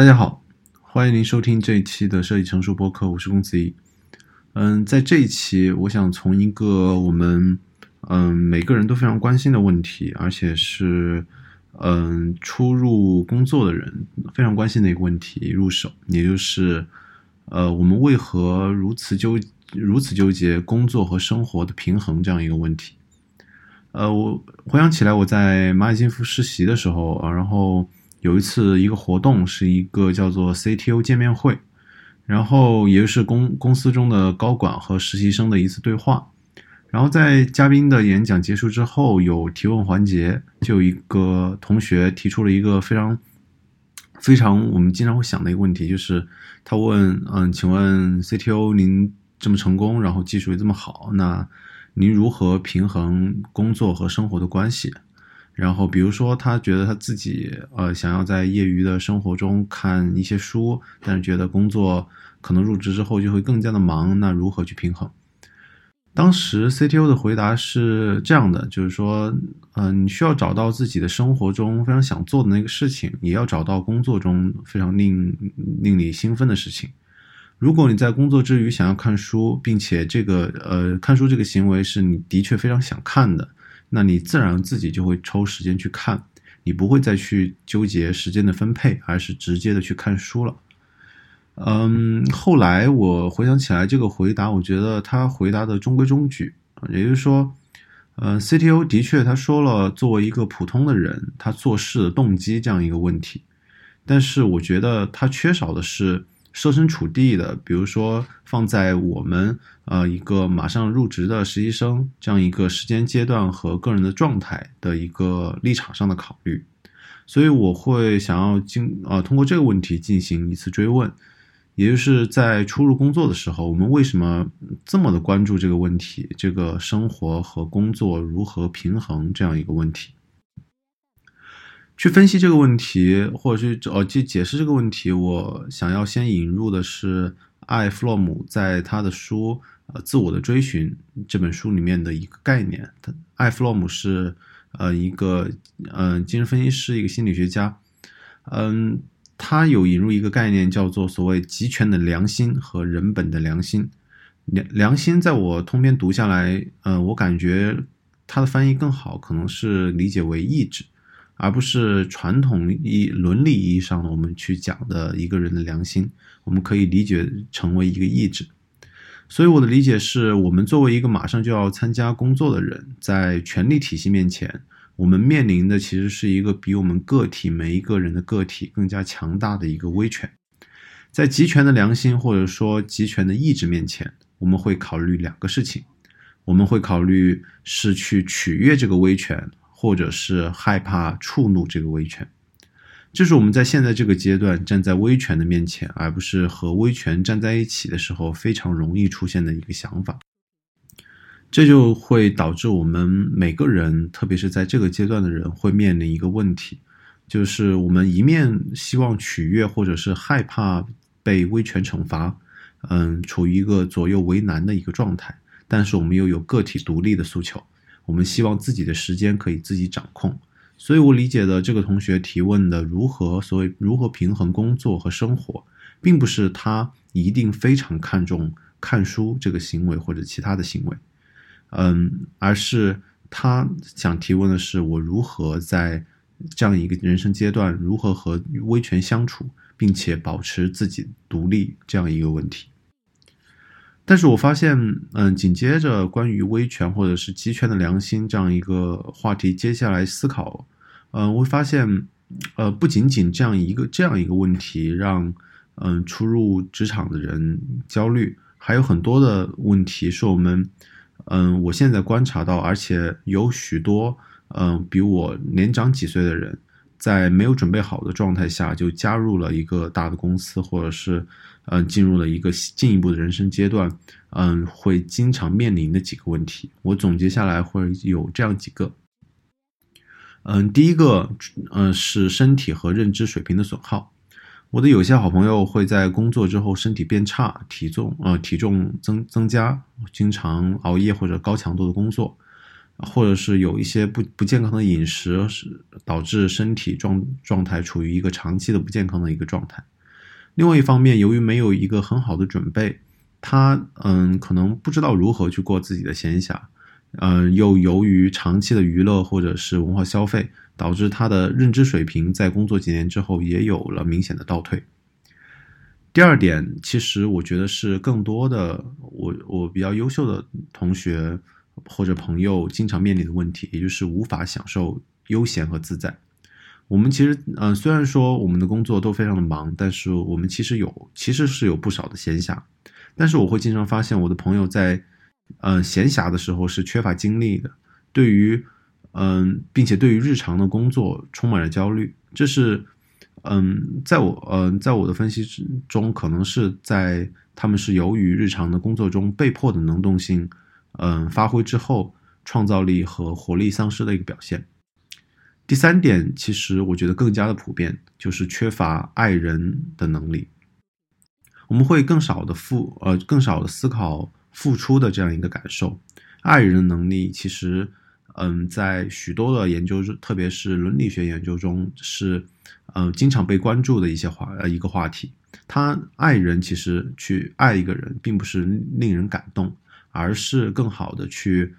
大家好，欢迎您收听这一期的设计成熟播客，我是公子一。嗯，在这一期，我想从一个我们嗯每个人都非常关心的问题，而且是嗯初入工作的人非常关心的一个问题入手，也就是呃我们为何如此纠如此纠结工作和生活的平衡这样一个问题。呃，我回想起来，我在蚂蚁金服实习的时候啊，然后。有一次，一个活动是一个叫做 CTO 见面会，然后也就是公公司中的高管和实习生的一次对话。然后在嘉宾的演讲结束之后，有提问环节，就有一个同学提出了一个非常非常我们经常会想的一个问题，就是他问：“嗯，请问 CTO 您这么成功，然后技术也这么好，那您如何平衡工作和生活的关系？”然后，比如说，他觉得他自己呃想要在业余的生活中看一些书，但是觉得工作可能入职之后就会更加的忙，那如何去平衡？当时 CTO 的回答是这样的，就是说，嗯，你需要找到自己的生活中非常想做的那个事情，也要找到工作中非常令令你兴奋的事情。如果你在工作之余想要看书，并且这个呃看书这个行为是你的确非常想看的。那你自然自己就会抽时间去看，你不会再去纠结时间的分配，而是直接的去看书了。嗯，后来我回想起来这个回答，我觉得他回答的中规中矩，也就是说，呃，CTO 的确他说了作为一个普通的人他做事的动机这样一个问题，但是我觉得他缺少的是。设身处地的，比如说放在我们呃一个马上入职的实习生这样一个时间阶段和个人的状态的一个立场上的考虑，所以我会想要进呃通过这个问题进行一次追问，也就是在初入工作的时候，我们为什么这么的关注这个问题，这个生活和工作如何平衡这样一个问题。去分析这个问题，或者去呃去解释这个问题，我想要先引入的是艾弗洛姆在他的书《呃自我的追寻》这本书里面的一个概念。艾弗洛姆是呃一个嗯精神分析师，一个心理学家。嗯，他有引入一个概念，叫做所谓集权的良心和人本的良心。良良心在我通篇读下来，嗯，我感觉他的翻译更好，可能是理解为意志。而不是传统意伦理意义上的我们去讲的一个人的良心，我们可以理解成为一个意志。所以我的理解是，我们作为一个马上就要参加工作的人，在权力体系面前，我们面临的其实是一个比我们个体每一个人的个体更加强大的一个威权。在集权的良心或者说集权的意志面前，我们会考虑两个事情，我们会考虑是去取悦这个威权。或者是害怕触怒这个威权，这是我们在现在这个阶段站在威权的面前，而不是和威权站在一起的时候，非常容易出现的一个想法。这就会导致我们每个人，特别是在这个阶段的人，会面临一个问题，就是我们一面希望取悦，或者是害怕被威权惩罚，嗯，处于一个左右为难的一个状态，但是我们又有个体独立的诉求。我们希望自己的时间可以自己掌控，所以我理解的这个同学提问的如何所谓如何平衡工作和生活，并不是他一定非常看重看书这个行为或者其他的行为，嗯，而是他想提问的是我如何在这样一个人生阶段如何和威权相处，并且保持自己独立这样一个问题。但是我发现，嗯，紧接着关于威权或者是集权的良心这样一个话题，接下来思考，嗯，我会发现，呃，不仅仅这样一个这样一个问题让，嗯，初入职场的人焦虑，还有很多的问题是我们，嗯，我现在观察到，而且有许多，嗯，比我年长几岁的人。在没有准备好的状态下就加入了一个大的公司，或者是，嗯，进入了一个进一步的人生阶段，嗯，会经常面临的几个问题，我总结下来会有这样几个。嗯，第一个，嗯，是身体和认知水平的损耗。我的有些好朋友会在工作之后身体变差，体重，呃，体重增增加，经常熬夜或者高强度的工作。或者是有一些不不健康的饮食，是导致身体状状态处于一个长期的不健康的一个状态。另外一方面，由于没有一个很好的准备，他嗯可能不知道如何去过自己的闲暇，嗯，又由于长期的娱乐或者是文化消费，导致他的认知水平在工作几年之后也有了明显的倒退。第二点，其实我觉得是更多的我我比较优秀的同学或者朋友经常面临的问题，也就是无法享受悠闲和自在。我们其实，嗯，虽然说我们的工作都非常的忙，但是我们其实有其实是有不少的闲暇。但是我会经常发现我的朋友在，嗯，闲暇的时候是缺乏精力的，对于，嗯，并且对于日常的工作充满了焦虑，这是。嗯，在我嗯，在我的分析之中，可能是在他们是由于日常的工作中被迫的能动性，嗯，发挥之后，创造力和活力丧失的一个表现。第三点，其实我觉得更加的普遍，就是缺乏爱人的能力。我们会更少的付呃，更少的思考付出的这样一个感受。爱人能力其实，嗯，在许多的研究中，特别是伦理学研究中是。嗯，经常被关注的一些话，呃，一个话题。他爱人其实去爱一个人，并不是令人感动，而是更好的去，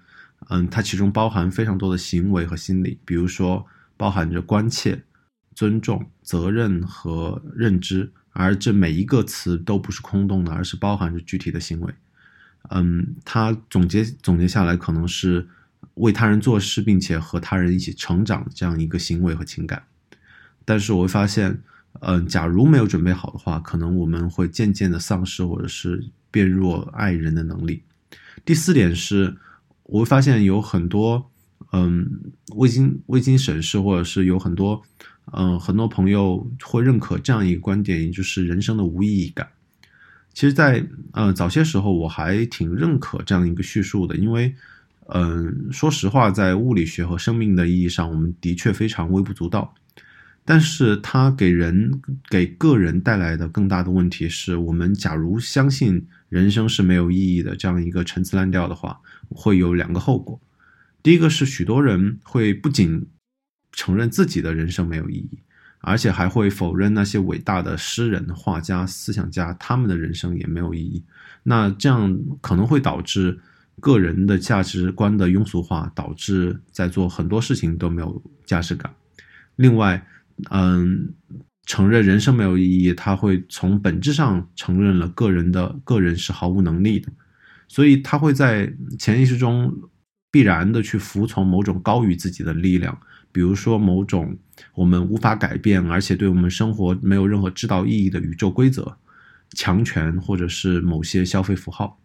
嗯，它其中包含非常多的行为和心理，比如说包含着关切、尊重、责任和认知，而这每一个词都不是空洞的，而是包含着具体的行为。嗯，他总结总结下来，可能是为他人做事，并且和他人一起成长这样一个行为和情感。但是我会发现，嗯，假如没有准备好的话，可能我们会渐渐的丧失或者是变弱爱人的能力。第四点是，我会发现有很多，嗯，未经未经审视，或者是有很多，嗯，很多朋友会认可这样一个观点，也就是人生的无意义感。其实，在呃早些时候，我还挺认可这样一个叙述的，因为，嗯，说实话，在物理学和生命的意义上，我们的确非常微不足道。但是它给人给个人带来的更大的问题是，我们假如相信人生是没有意义的这样一个陈词滥调的话，会有两个后果。第一个是许多人会不仅承认自己的人生没有意义，而且还会否认那些伟大的诗人、画家、思想家他们的人生也没有意义。那这样可能会导致个人的价值观的庸俗化，导致在做很多事情都没有价值感。另外，嗯，承认人生没有意义，他会从本质上承认了个人的个人是毫无能力的，所以他会在潜意识中必然的去服从某种高于自己的力量，比如说某种我们无法改变，而且对我们生活没有任何指导意义的宇宙规则、强权，或者是某些消费符号。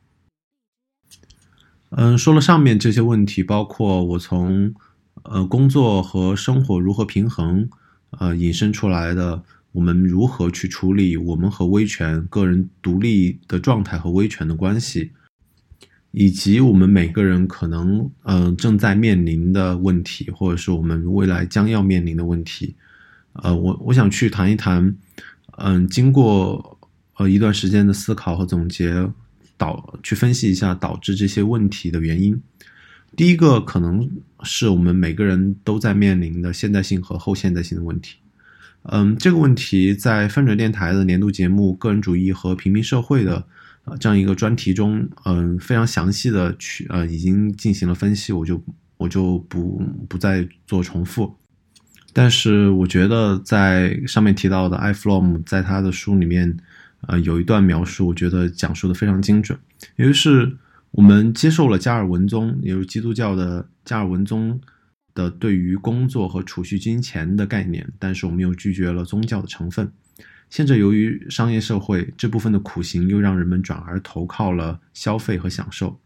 嗯，说了上面这些问题，包括我从呃工作和生活如何平衡。呃，引申出来的，我们如何去处理我们和威权、个人独立的状态和威权的关系，以及我们每个人可能呃正在面临的问题，或者是我们未来将要面临的问题。呃，我我想去谈一谈，嗯，经过呃一段时间的思考和总结，导去分析一下导致这些问题的原因。第一个可能是我们每个人都在面临的现代性和后现代性的问题。嗯，这个问题在翻转电台的年度节目《个人主义和平民社会》的呃这样一个专题中，嗯，非常详细的去呃已经进行了分析，我就我就不不再做重复。但是我觉得在上面提到的艾弗洛姆在他的书里面，呃有一段描述，我觉得讲述的非常精准，也就是。我们接受了加尔文宗，也就是基督教的加尔文宗的对于工作和储蓄金钱的概念，但是我们又拒绝了宗教的成分。现在由于商业社会这部分的苦行，又让人们转而投靠了消费和享受，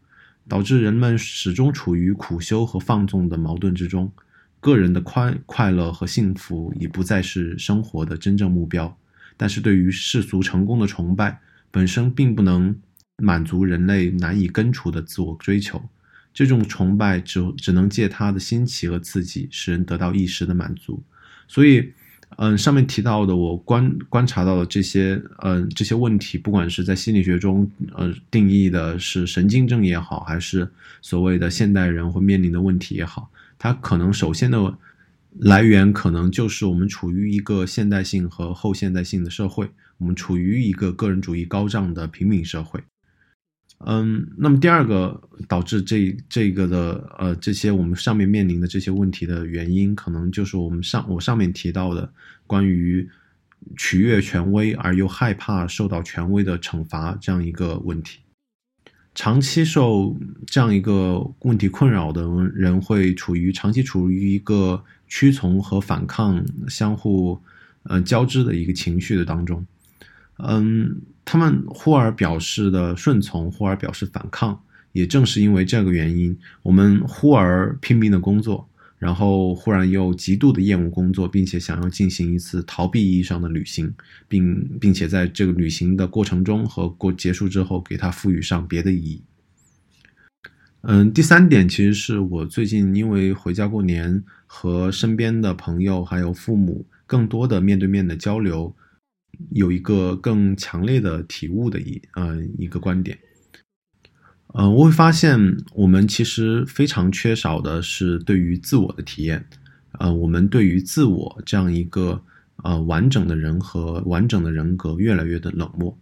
导致人们始终处于苦修和放纵的矛盾之中。个人的快快乐和幸福已不再是生活的真正目标，但是对于世俗成功的崇拜本身并不能。满足人类难以根除的自我追求，这种崇拜只只能借它的新奇和刺激，使人得到一时的满足。所以，嗯，上面提到的我观观察到的这些，嗯，这些问题，不管是在心理学中，呃，定义的是神经症也好，还是所谓的现代人会面临的问题也好，它可能首先的来源可能就是我们处于一个现代性和后现代性的社会，我们处于一个个人主义高涨的平民社会。嗯，那么第二个导致这这个的呃这些我们上面面临的这些问题的原因，可能就是我们上我上面提到的关于取悦权威而又害怕受到权威的惩罚这样一个问题。长期受这样一个问题困扰的人，会处于长期处于一个屈从和反抗相互呃交织的一个情绪的当中。嗯，他们忽而表示的顺从，忽而表示反抗，也正是因为这个原因，我们忽而拼命的工作，然后忽然又极度的厌恶工作，并且想要进行一次逃避意义上的旅行，并并且在这个旅行的过程中和过结束之后，给它赋予上别的意义。嗯，第三点其实是我最近因为回家过年，和身边的朋友还有父母更多的面对面的交流。有一个更强烈的体悟的一嗯一个观点，嗯，我会发现我们其实非常缺少的是对于自我的体验，呃，我们对于自我这样一个呃完整的人和完整的人格越来越的冷漠，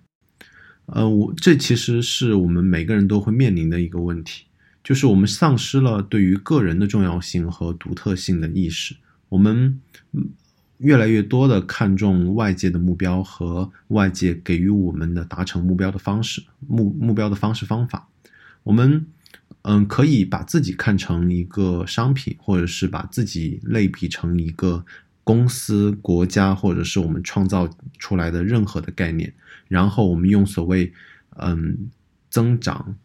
呃，我这其实是我们每个人都会面临的一个问题，就是我们丧失了对于个人的重要性和独特性的意识，我们。越来越多的看重外界的目标和外界给予我们的达成目标的方式目目标的方式方法，我们嗯可以把自己看成一个商品，或者是把自己类比成一个公司、国家，或者是我们创造出来的任何的概念，然后我们用所谓嗯增长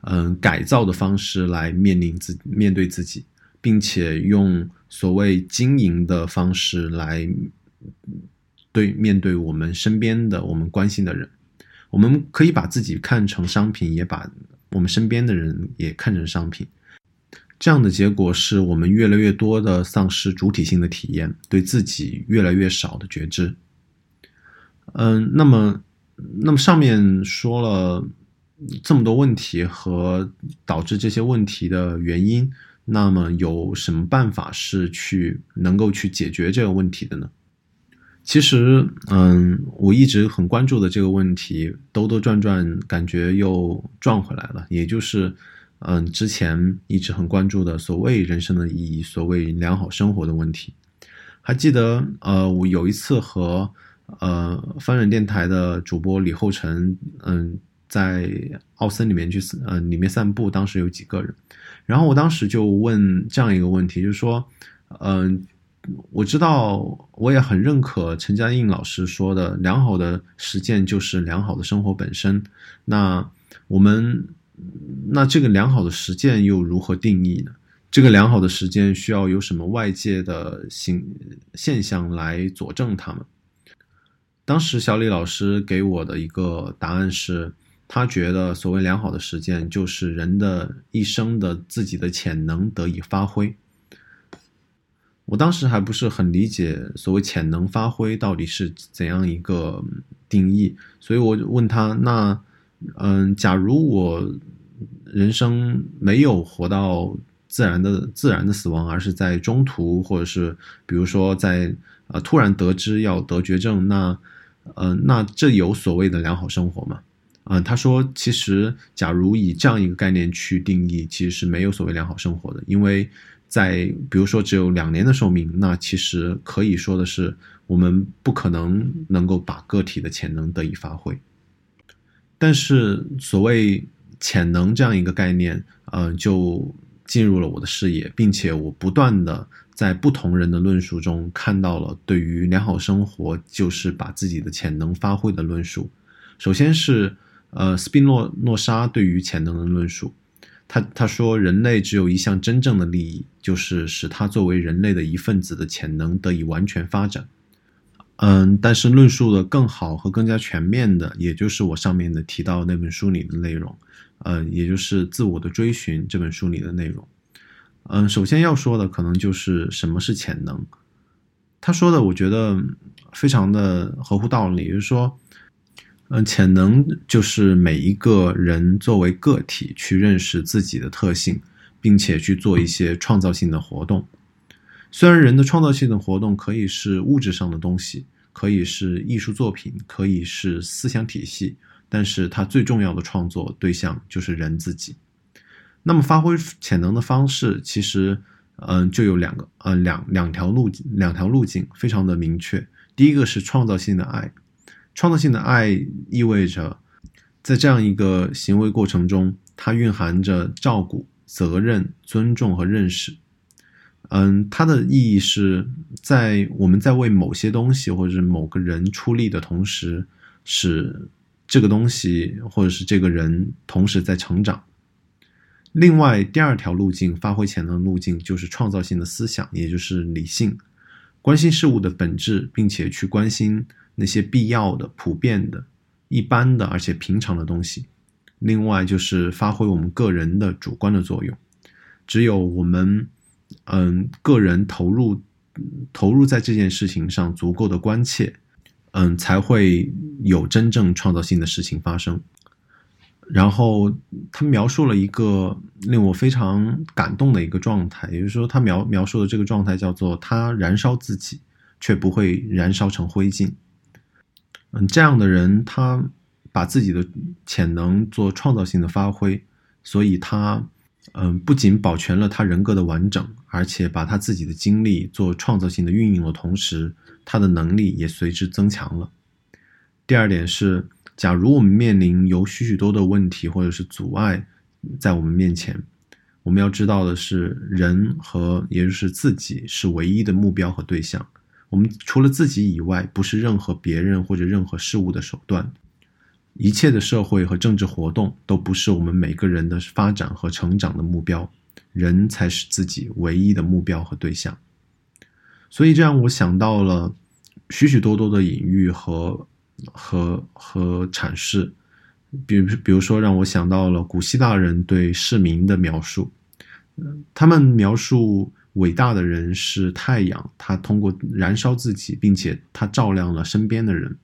嗯改造的方式来面临自面对自己。并且用所谓经营的方式来对面对我们身边的我们关心的人，我们可以把自己看成商品，也把我们身边的人也看成商品。这样的结果是我们越来越多的丧失主体性的体验，对自己越来越少的觉知。嗯，那么，那么上面说了这么多问题和导致这些问题的原因。那么有什么办法是去能够去解决这个问题的呢？其实，嗯，我一直很关注的这个问题，兜兜转转，感觉又转回来了。也就是，嗯，之前一直很关注的所谓人生的意义，所谓良好生活的问题。还记得，呃，我有一次和呃翻转电台的主播李厚成，嗯。在奥森里面去，呃，里面散步，当时有几个人，然后我当时就问这样一个问题，就是说，嗯，我知道，我也很认可陈嘉映老师说的，良好的实践就是良好的生活本身。那我们，那这个良好的实践又如何定义呢？这个良好的实践需要有什么外界的形现象来佐证他们？当时小李老师给我的一个答案是。他觉得，所谓良好的实践，就是人的一生的自己的潜能得以发挥。我当时还不是很理解所谓潜能发挥到底是怎样一个定义，所以我问他：那，嗯，假如我人生没有活到自然的自然的死亡，而是在中途，或者是比如说在呃突然得知要得绝症，那，呃，那这有所谓的良好生活吗？嗯，他说，其实，假如以这样一个概念去定义，其实是没有所谓良好生活的，因为在比如说只有两年的寿命，那其实可以说的是，我们不可能能够把个体的潜能得以发挥。但是，所谓潜能这样一个概念，呃，就进入了我的视野，并且我不断的在不同人的论述中看到了对于良好生活就是把自己的潜能发挥的论述。首先是。呃，斯宾诺诺莎对于潜能的论述，他他说人类只有一项真正的利益，就是使他作为人类的一份子的潜能得以完全发展。嗯，但是论述的更好和更加全面的，也就是我上面的提到那本书里的内容，呃，也就是自我的追寻这本书里的内容。嗯，首先要说的可能就是什么是潜能。他说的我觉得非常的合乎道理，就是说，嗯，潜能就是每一个人作为个体去认识自己的特性，并且去做一些创造性的活动。虽然人的创造性的活动可以是物质上的东西，可以是艺术作品，可以是思想体系，但是它最重要的创作对象就是人自己。那么发挥潜能的方式，其实，嗯，就有两个，呃，两两条路两条路径，非常的明确。第一个是创造性的爱，创造性的爱意味着，在这样一个行为过程中，它蕴含着照顾、责任、尊重和认识。嗯，它的意义是在我们在为某些东西或者是某个人出力的同时，使这个东西或者是这个人同时在成长。另外，第二条路径发挥潜能路径就是创造性的思想，也就是理性，关心事物的本质，并且去关心那些必要的、普遍的、一般的而且平常的东西。另外，就是发挥我们个人的主观的作用，只有我们。嗯，个人投入投入在这件事情上足够的关切，嗯，才会有真正创造性的事情发生。然后他描述了一个令我非常感动的一个状态，也就是说，他描描述的这个状态叫做他燃烧自己，却不会燃烧成灰烬。嗯，这样的人，他把自己的潜能做创造性的发挥，所以他。嗯，不仅保全了他人格的完整，而且把他自己的精力做创造性的运用的同时，他的能力也随之增强了。第二点是，假如我们面临有许许多的问题或者是阻碍在我们面前，我们要知道的是，人和也就是自己是唯一的目标和对象。我们除了自己以外，不是任何别人或者任何事物的手段。一切的社会和政治活动都不是我们每个人的发展和成长的目标，人才是自己唯一的目标和对象。所以这让我想到了许许多多的隐喻和和和阐释，比如比如说让我想到了古希腊人对市民的描述，他们描述伟大的人是太阳，他通过燃烧自己，并且他照亮了身边的人。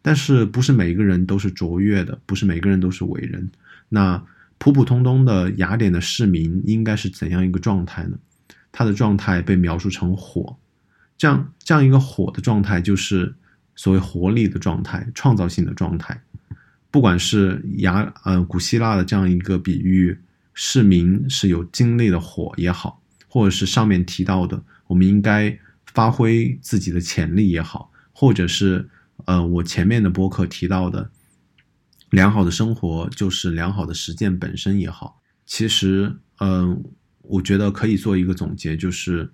但是不是每一个人都是卓越的，不是每个人都是伟人。那普普通通的雅典的市民应该是怎样一个状态呢？他的状态被描述成火，这样这样一个火的状态就是所谓活力的状态、创造性的状态。不管是雅呃古希腊的这样一个比喻，市民是有精力的火也好，或者是上面提到的我们应该发挥自己的潜力也好，或者是。呃，我前面的播客提到的，良好的生活就是良好的实践本身也好，其实，嗯，我觉得可以做一个总结，就是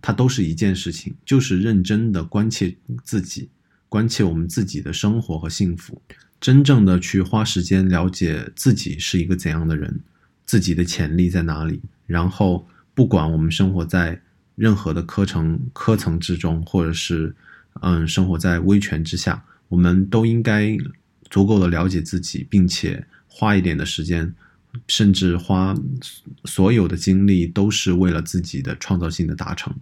它都是一件事情，就是认真的关切自己，关切我们自己的生活和幸福，真正的去花时间了解自己是一个怎样的人，自己的潜力在哪里，然后不管我们生活在任何的科层科层之中，或者是。嗯，生活在威权之下，我们都应该足够的了解自己，并且花一点的时间，甚至花所有的精力，都是为了自己的创造性的达成。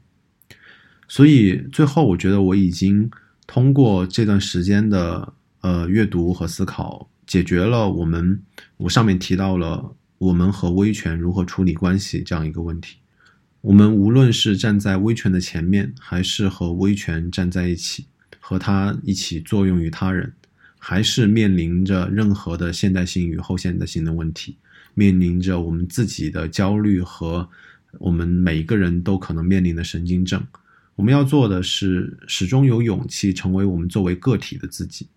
所以最后，我觉得我已经通过这段时间的呃阅读和思考，解决了我们我上面提到了我们和威权如何处理关系这样一个问题。我们无论是站在威权的前面，还是和威权站在一起，和他一起作用于他人，还是面临着任何的现代性与后现代性的问题，面临着我们自己的焦虑和我们每一个人都可能面临的神经症，我们要做的是始终有勇气成为我们作为个体的自己。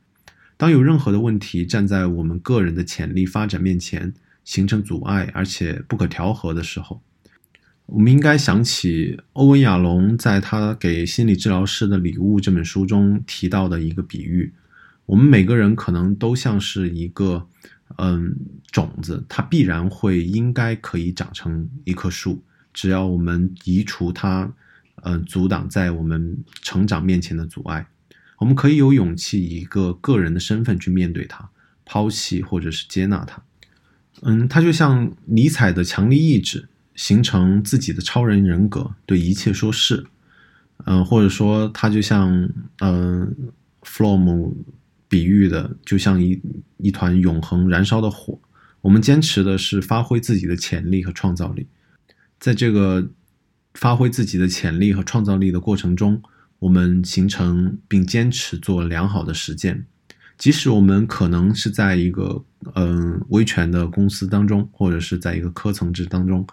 当有任何的问题站在我们个人的潜力发展面前，形成阻碍而且不可调和的时候。我们应该想起欧文·亚龙在他给心理治疗师的礼物这本书中提到的一个比喻：我们每个人可能都像是一个嗯种子，它必然会应该可以长成一棵树，只要我们移除它，嗯阻挡在我们成长面前的阻碍，我们可以有勇气以一个个人的身份去面对它，抛弃或者是接纳它。嗯，它就像尼采的强力意志。形成自己的超人人格，对一切说是。嗯，或者说它就像嗯，From 比喻的，就像一一团永恒燃烧的火。我们坚持的是发挥自己的潜力和创造力，在这个发挥自己的潜力和创造力的过程中，我们形成并坚持做良好的实践。即使我们可能是在一个嗯威权的公司当中，或者是在一个科层制当中，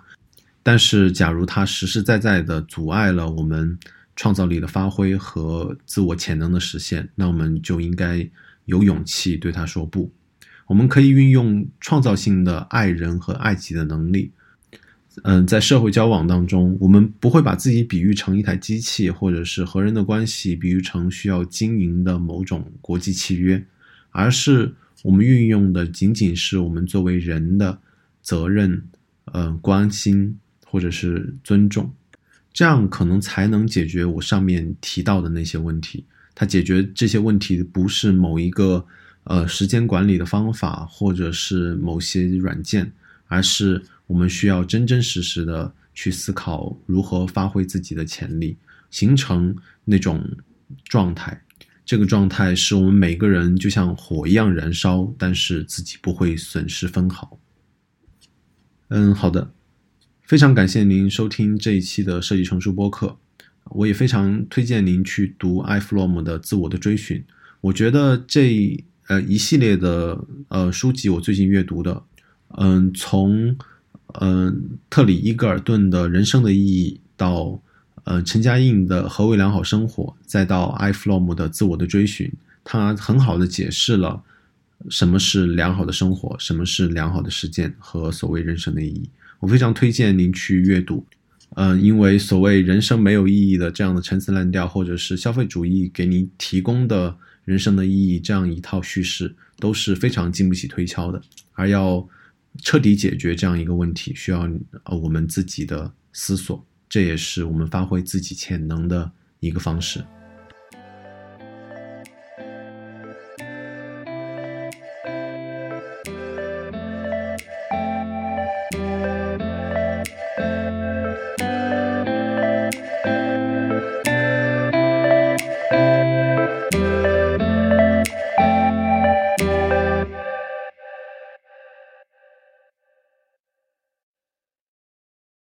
但是假如它实实在在的阻碍了我们创造力的发挥和自我潜能的实现，那我们就应该有勇气对他说不。我们可以运用创造性的爱人和爱己的能力。嗯，在社会交往当中，我们不会把自己比喻成一台机器，或者是和人的关系比喻成需要经营的某种国际契约。而是我们运用的仅仅是我们作为人的责任、呃关心或者是尊重，这样可能才能解决我上面提到的那些问题。它解决这些问题不是某一个呃时间管理的方法，或者是某些软件，而是我们需要真真实实的去思考如何发挥自己的潜力，形成那种状态。这个状态是我们每个人就像火一样燃烧，但是自己不会损失分毫。嗯，好的，非常感谢您收听这一期的设计成熟播客。我也非常推荐您去读艾弗洛姆的《自我的追寻》。我觉得这呃一系列的呃书籍，我最近阅读的，嗯，从嗯特里伊格尔顿的人生的意义到。呃，陈嘉映的《何为良好生活》，再到艾弗洛姆的《自我的追寻》，他很好的解释了什么是良好的生活，什么是良好的实践和所谓人生的意义。我非常推荐您去阅读。嗯，因为所谓人生没有意义的这样的陈词滥调，或者是消费主义给您提供的人生的意义这样一套叙事，都是非常经不起推敲的。而要彻底解决这样一个问题，需要呃我们自己的思索。这也是我们发挥自己潜能的一个方式。